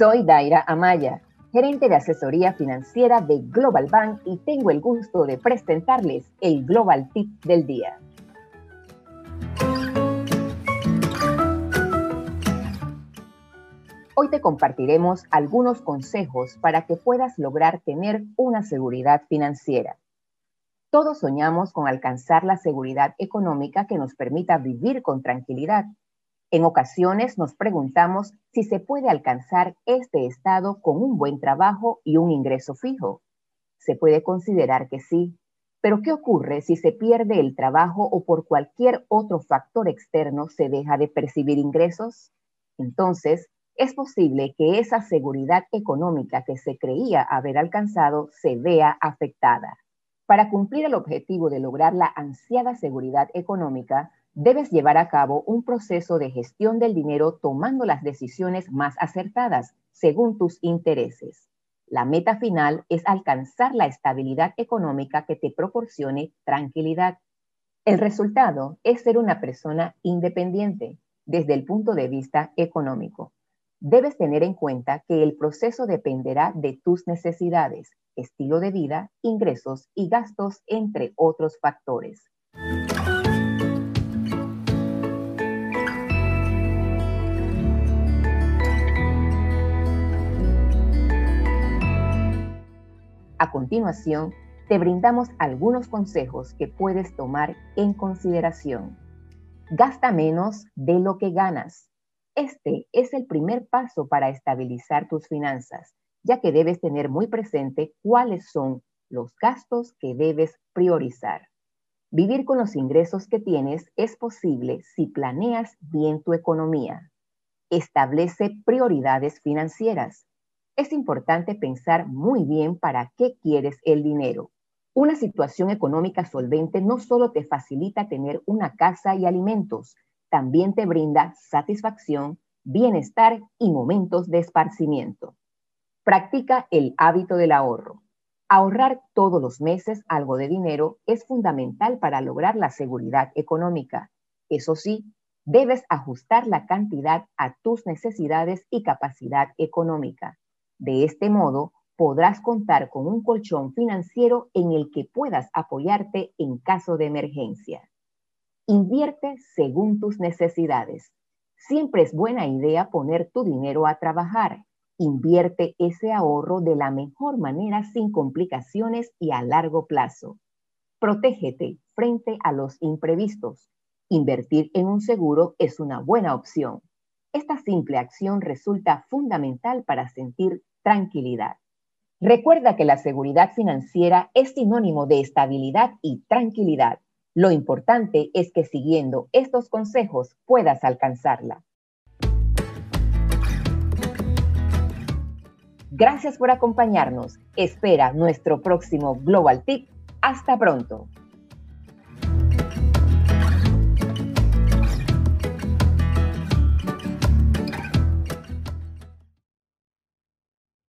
Soy Daira Amaya, gerente de asesoría financiera de Global Bank y tengo el gusto de presentarles el Global Tip del día. Hoy te compartiremos algunos consejos para que puedas lograr tener una seguridad financiera. Todos soñamos con alcanzar la seguridad económica que nos permita vivir con tranquilidad en ocasiones nos preguntamos si se puede alcanzar este estado con un buen trabajo y un ingreso fijo. Se puede considerar que sí, pero ¿qué ocurre si se pierde el trabajo o por cualquier otro factor externo se deja de percibir ingresos? Entonces, es posible que esa seguridad económica que se creía haber alcanzado se vea afectada. Para cumplir el objetivo de lograr la ansiada seguridad económica, debes llevar a cabo un proceso de gestión del dinero tomando las decisiones más acertadas según tus intereses. La meta final es alcanzar la estabilidad económica que te proporcione tranquilidad. El resultado es ser una persona independiente desde el punto de vista económico. Debes tener en cuenta que el proceso dependerá de tus necesidades, estilo de vida, ingresos y gastos, entre otros factores. A continuación, te brindamos algunos consejos que puedes tomar en consideración. Gasta menos de lo que ganas. Este es el primer paso para estabilizar tus finanzas, ya que debes tener muy presente cuáles son los gastos que debes priorizar. Vivir con los ingresos que tienes es posible si planeas bien tu economía. Establece prioridades financieras es importante pensar muy bien para qué quieres el dinero. Una situación económica solvente no solo te facilita tener una casa y alimentos, también te brinda satisfacción, bienestar y momentos de esparcimiento. Practica el hábito del ahorro. Ahorrar todos los meses algo de dinero es fundamental para lograr la seguridad económica. Eso sí, debes ajustar la cantidad a tus necesidades y capacidad económica. De este modo, podrás contar con un colchón financiero en el que puedas apoyarte en caso de emergencia. Invierte según tus necesidades. Siempre es buena idea poner tu dinero a trabajar. Invierte ese ahorro de la mejor manera sin complicaciones y a largo plazo. Protégete frente a los imprevistos. Invertir en un seguro es una buena opción. Esta simple acción resulta fundamental para sentir tranquilidad. Recuerda que la seguridad financiera es sinónimo de estabilidad y tranquilidad. Lo importante es que siguiendo estos consejos puedas alcanzarla. Gracias por acompañarnos. Espera nuestro próximo Global Tip. Hasta pronto.